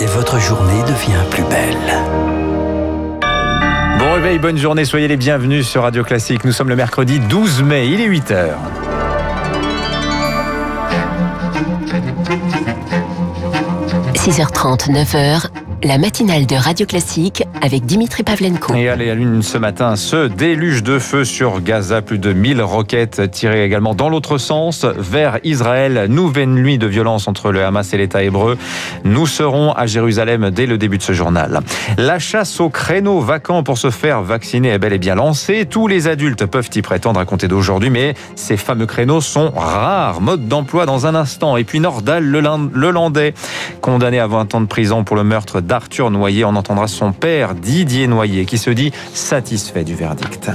et votre journée devient plus belle. Bon réveil, bonne journée, soyez les bienvenus sur Radio Classique. Nous sommes le mercredi 12 mai, il est 8h. – 6h30, 9h, la matinale de Radio Classique avec Dimitri Pavlenko. Et allez à l'une ce matin, ce déluge de feu sur Gaza, plus de 1000 roquettes tirées également dans l'autre sens vers Israël. Nouvelle nuit de violence entre le Hamas et l'État hébreu. Nous serons à Jérusalem dès le début de ce journal. La chasse aux créneaux vacants pour se faire vacciner est bel et bien lancée. Tous les adultes peuvent y prétendre à compter d'aujourd'hui, mais ces fameux créneaux sont rares. Mode d'emploi dans un instant. Et puis Nordal, le Landais, condamné à 20 ans de prison pour le meurtre d'Arthur Noyer. On entendra son père, Didier Noyer, qui se dit satisfait du verdict.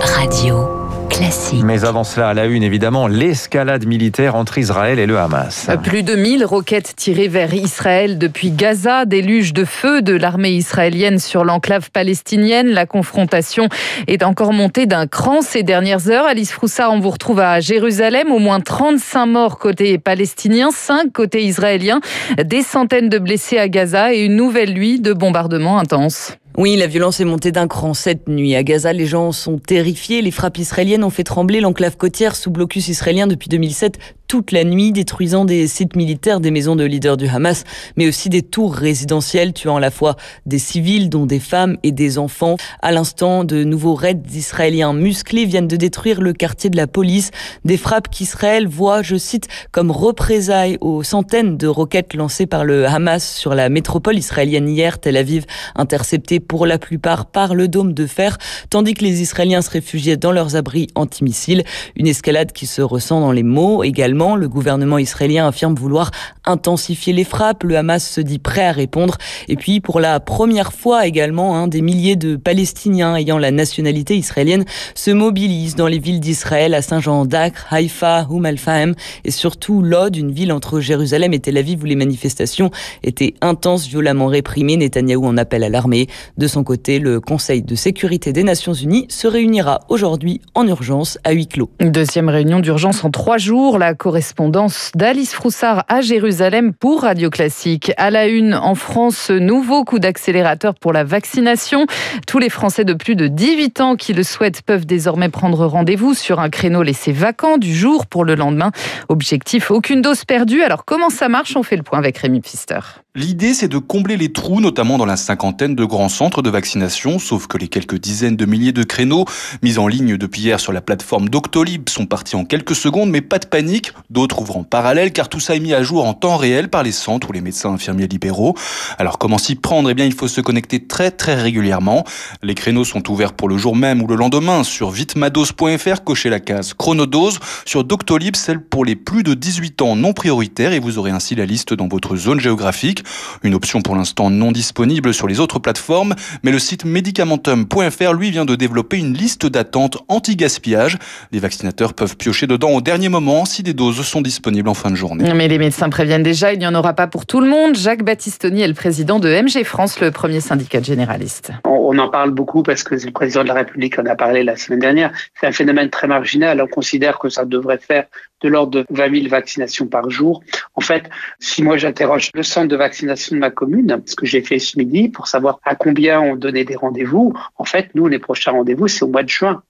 Radio. Classique. Mais avant cela, à la une, évidemment, l'escalade militaire entre Israël et le Hamas. Plus de 1000 roquettes tirées vers Israël depuis Gaza, déluge de feu de l'armée israélienne sur l'enclave palestinienne. La confrontation est encore montée d'un cran ces dernières heures. Alice Froussard, on vous retrouve à Jérusalem. Au moins 35 morts côté palestinien, 5 côté israélien, des centaines de blessés à Gaza et une nouvelle nuit de bombardements intenses. Oui, la violence est montée d'un cran cette nuit. À Gaza, les gens sont terrifiés. Les frappes israéliennes ont fait trembler l'enclave côtière sous blocus israélien depuis 2007 toute la nuit, détruisant des sites militaires, des maisons de leaders du Hamas, mais aussi des tours résidentielles, tuant à la fois des civils, dont des femmes et des enfants. À l'instant, de nouveaux raids israéliens musclés viennent de détruire le quartier de la police. Des frappes qu'Israël voit, je cite, comme représailles aux centaines de roquettes lancées par le Hamas sur la métropole israélienne hier, Tel Aviv, interceptée pour la plupart par le dôme de fer, tandis que les Israéliens se réfugiaient dans leurs abris antimissiles. Une escalade qui se ressent dans les mots également le gouvernement israélien affirme vouloir intensifier les frappes. Le Hamas se dit prêt à répondre. Et puis, pour la première fois également, hein, des milliers de Palestiniens ayant la nationalité israélienne se mobilisent dans les villes d'Israël, à Saint-Jean d'Acre, Haïfa, Oum al-Fahem et surtout Lod, une ville entre Jérusalem et Tel Aviv où les manifestations étaient intenses, violemment réprimées. Netanyahou en appelle à l'armée. De son côté, le Conseil de sécurité des Nations Unies se réunira aujourd'hui en urgence à huis clos. Deuxième réunion d'urgence en trois jours. La correspondance d'Alice Froussard à Jérusalem pour Radio Classique. À la une, en France, nouveau coup d'accélérateur pour la vaccination. Tous les Français de plus de 18 ans qui le souhaitent peuvent désormais prendre rendez-vous sur un créneau laissé vacant du jour pour le lendemain. Objectif, aucune dose perdue. Alors comment ça marche? On fait le point avec Rémi Pfister. L'idée, c'est de combler les trous, notamment dans la cinquantaine de grands centres de vaccination, sauf que les quelques dizaines de milliers de créneaux mis en ligne depuis hier sur la plateforme Doctolib sont partis en quelques secondes, mais pas de panique, d'autres ouvrent en parallèle, car tout ça est mis à jour en temps réel par les centres ou les médecins infirmiers libéraux. Alors comment s'y prendre? Eh bien, il faut se connecter très très régulièrement. Les créneaux sont ouverts pour le jour même ou le lendemain sur vitmados.fr, cochez la case chronodose, sur Doctolib, celle pour les plus de 18 ans non prioritaires, et vous aurez ainsi la liste dans votre zone géographique. Une option pour l'instant non disponible sur les autres plateformes, mais le site medicamentum.fr lui vient de développer une liste d'attente anti-gaspillage. Les vaccinateurs peuvent piocher dedans au dernier moment si des doses sont disponibles en fin de journée. Mais les médecins préviennent déjà, il n'y en aura pas pour tout le monde. Jacques Battistoni est le président de MG France, le premier syndicat généraliste. On en parle beaucoup parce que le président de la République en a parlé la semaine dernière. C'est un phénomène très marginal. On considère que ça devrait faire de l'ordre de 20 000 vaccinations par jour. En fait, si moi j'interroge le centre de vaccination de ma commune, ce que j'ai fait ce midi, pour savoir à combien on donnait des rendez-vous, en fait, nous, les prochains rendez-vous, c'est au mois de juin.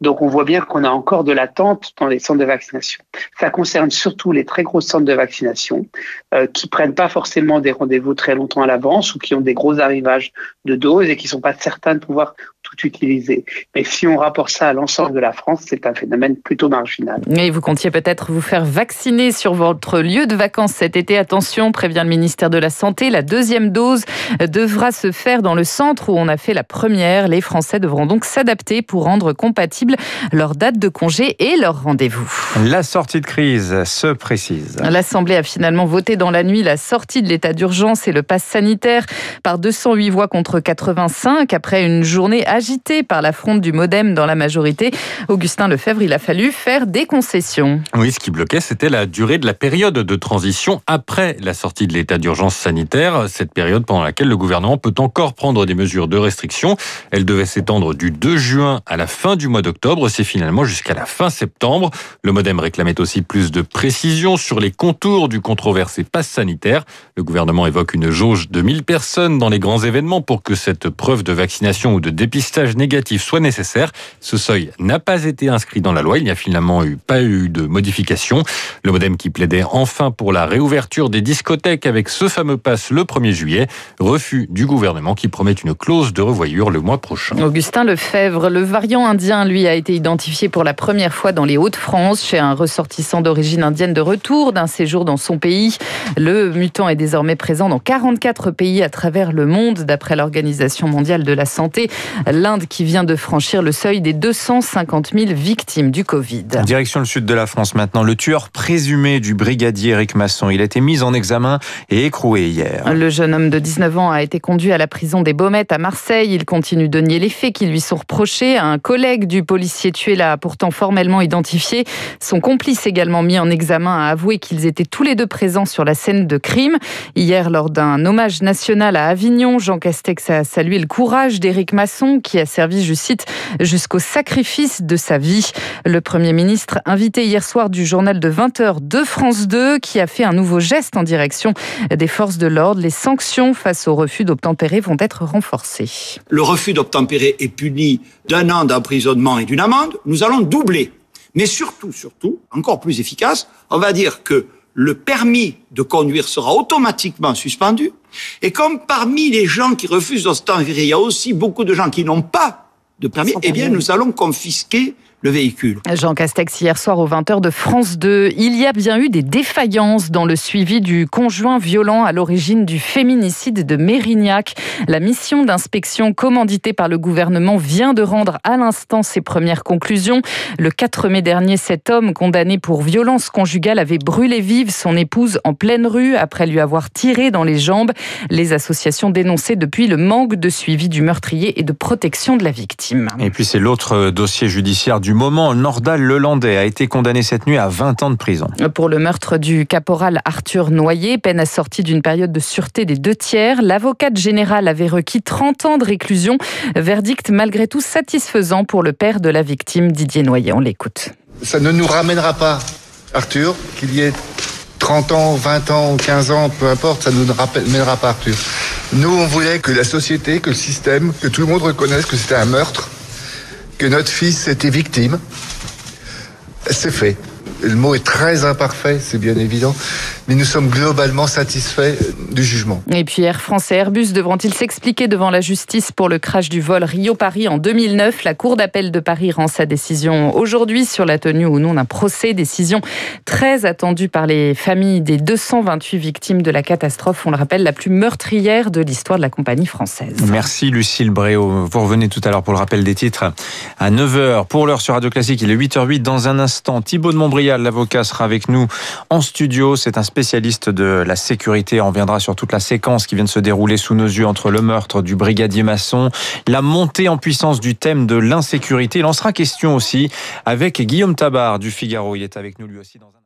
Donc on voit bien qu'on a encore de l'attente dans les centres de vaccination. Ça concerne surtout les très gros centres de vaccination euh, qui prennent pas forcément des rendez-vous très longtemps à l'avance ou qui ont des gros arrivages de doses et qui sont pas certains de pouvoir tout utiliser. Mais si on rapporte ça à l'ensemble de la France, c'est un phénomène plutôt marginal. Et vous comptiez peut-être vous faire vacciner sur votre lieu de vacances cet été. Attention, prévient le ministère de la Santé, la deuxième dose devra se faire dans le centre où on a fait la première. Les Français devront donc s'adapter pour rendre compatible leur date de congé et leur rendez-vous. La sortie de crise se précise. L'Assemblée a finalement voté dans la nuit la sortie de l'état d'urgence et le pass sanitaire par 208 voix contre 85 après une journée agitée par la du modem dans la majorité. Augustin Lefebvre, il a fallu faire des concessions. Oui, ce qui bloquait, c'était la durée de la période de transition après la sortie de l'état d'urgence sanitaire. Cette période pendant laquelle le gouvernement peut encore prendre des mesures de restriction. Elle devait s'étendre du 2 juin à la fin du mois d'octobre. C'est finalement jusqu'à la fin septembre. Le modem réclamait aussi plus de précision sur les contours du controversé pass sanitaire. Le gouvernement évoque une jauge de 1000 personnes dans les grands événements pour que cette preuve de vaccination ou de dépistage négatif soit nécessaire. Ce seuil n'a pas été inscrit dans la loi. Il n'y a finalement eu, pas eu de modification. Le modem qui plaidait enfin pour la réouverture des discothèques avec ce fameux pass le 1er juillet. Refus du gouvernement qui promet une clause de revoyure le mois prochain. Augustin Lefebvre, le variant indien, lui, a été identifié pour la première fois dans les Hauts-de-France chez un ressortissant d'origine indienne de retour d'un séjour dans son pays. Le mutant est désormais présent dans 44 pays à travers le monde, d'après l'Organisation mondiale de la santé. L'Inde qui vient de franchir le seuil des 250 000 victimes du Covid. Direction le sud de la France maintenant. Le tueur présumé du brigadier Eric Masson. Il a été mis en examen et écroué hier. Le jeune homme de 19 ans a été conduit à la prison des Baumettes à Marseille. Il continue de nier les faits qui lui sont reprochés. Un collègue du policier tué l'a pourtant formellement identifié. Son complice également mis en examen a avoué qu'ils étaient tous les deux présents sur la scène de crime. Hier, lors d'un hommage national à Avignon, Jean Castex a salué le courage d'Éric Masson qui a servi, je cite, jusqu'au sacrifice de sa vie. Le Premier ministre, invité hier soir du journal de 20h de France 2, qui a fait un nouveau geste en direction des forces de l'ordre. Les sanctions face au refus d'obtempérer vont être renforcées. Le refus d'obtempérer est puni d'un an d'emprisonnement et d'une amende. Nous allons doubler. Mais surtout, surtout, encore plus efficace, on va dire que le permis de conduire sera automatiquement suspendu. Et comme parmi les gens qui refusent d'obtempérer, il y a aussi beaucoup de gens qui n'ont pas de permis, eh bien, nous allons confisquer le véhicule. Jean Castex, hier soir aux 20h de France 2, il y a bien eu des défaillances dans le suivi du conjoint violent à l'origine du féminicide de Mérignac. La mission d'inspection commanditée par le gouvernement vient de rendre à l'instant ses premières conclusions. Le 4 mai dernier, cet homme condamné pour violence conjugale avait brûlé vive son épouse en pleine rue après lui avoir tiré dans les jambes. Les associations dénonçaient depuis le manque de suivi du meurtrier et de protection de la victime. Et puis c'est l'autre dossier judiciaire du moment, Nordal Lelandais a été condamné cette nuit à 20 ans de prison. Pour le meurtre du caporal Arthur Noyer, peine assortie d'une période de sûreté des deux tiers, l'avocate générale avait requis 30 ans de réclusion. Verdict malgré tout satisfaisant pour le père de la victime, Didier Noyer. On l'écoute. Ça ne nous ramènera pas, Arthur, qu'il y ait 30 ans, 20 ans, 15 ans, peu importe, ça ne nous ramènera pas Arthur. Nous, on voulait que la société, que le système, que tout le monde reconnaisse que c'était un meurtre que notre fils était victime. C'est fait. Le mot est très imparfait, c'est bien évident, mais nous sommes globalement satisfaits du jugement. Et puis Air France et Airbus devront-ils s'expliquer devant la justice pour le crash du vol Rio-Paris en 2009 La Cour d'appel de Paris rend sa décision aujourd'hui sur la tenue ou non d'un procès. Décision très attendue par les familles des 228 victimes de la catastrophe, on le rappelle, la plus meurtrière de l'histoire de la compagnie française. Merci Lucille Bréau. Vous revenez tout à l'heure pour le rappel des titres à 9h. Pour l'heure sur Radio Classique, il est 8h08. Dans un instant, Thibaut de Montbrial l'avocat, sera avec nous en studio. C'est un spécialiste de la sécurité. On reviendra sur toute la séquence qui vient de se dérouler sous nos yeux entre le meurtre du brigadier maçon, la montée en puissance du thème de l'insécurité. Il en sera question aussi avec Guillaume Tabar du Figaro. Il est avec nous lui aussi dans un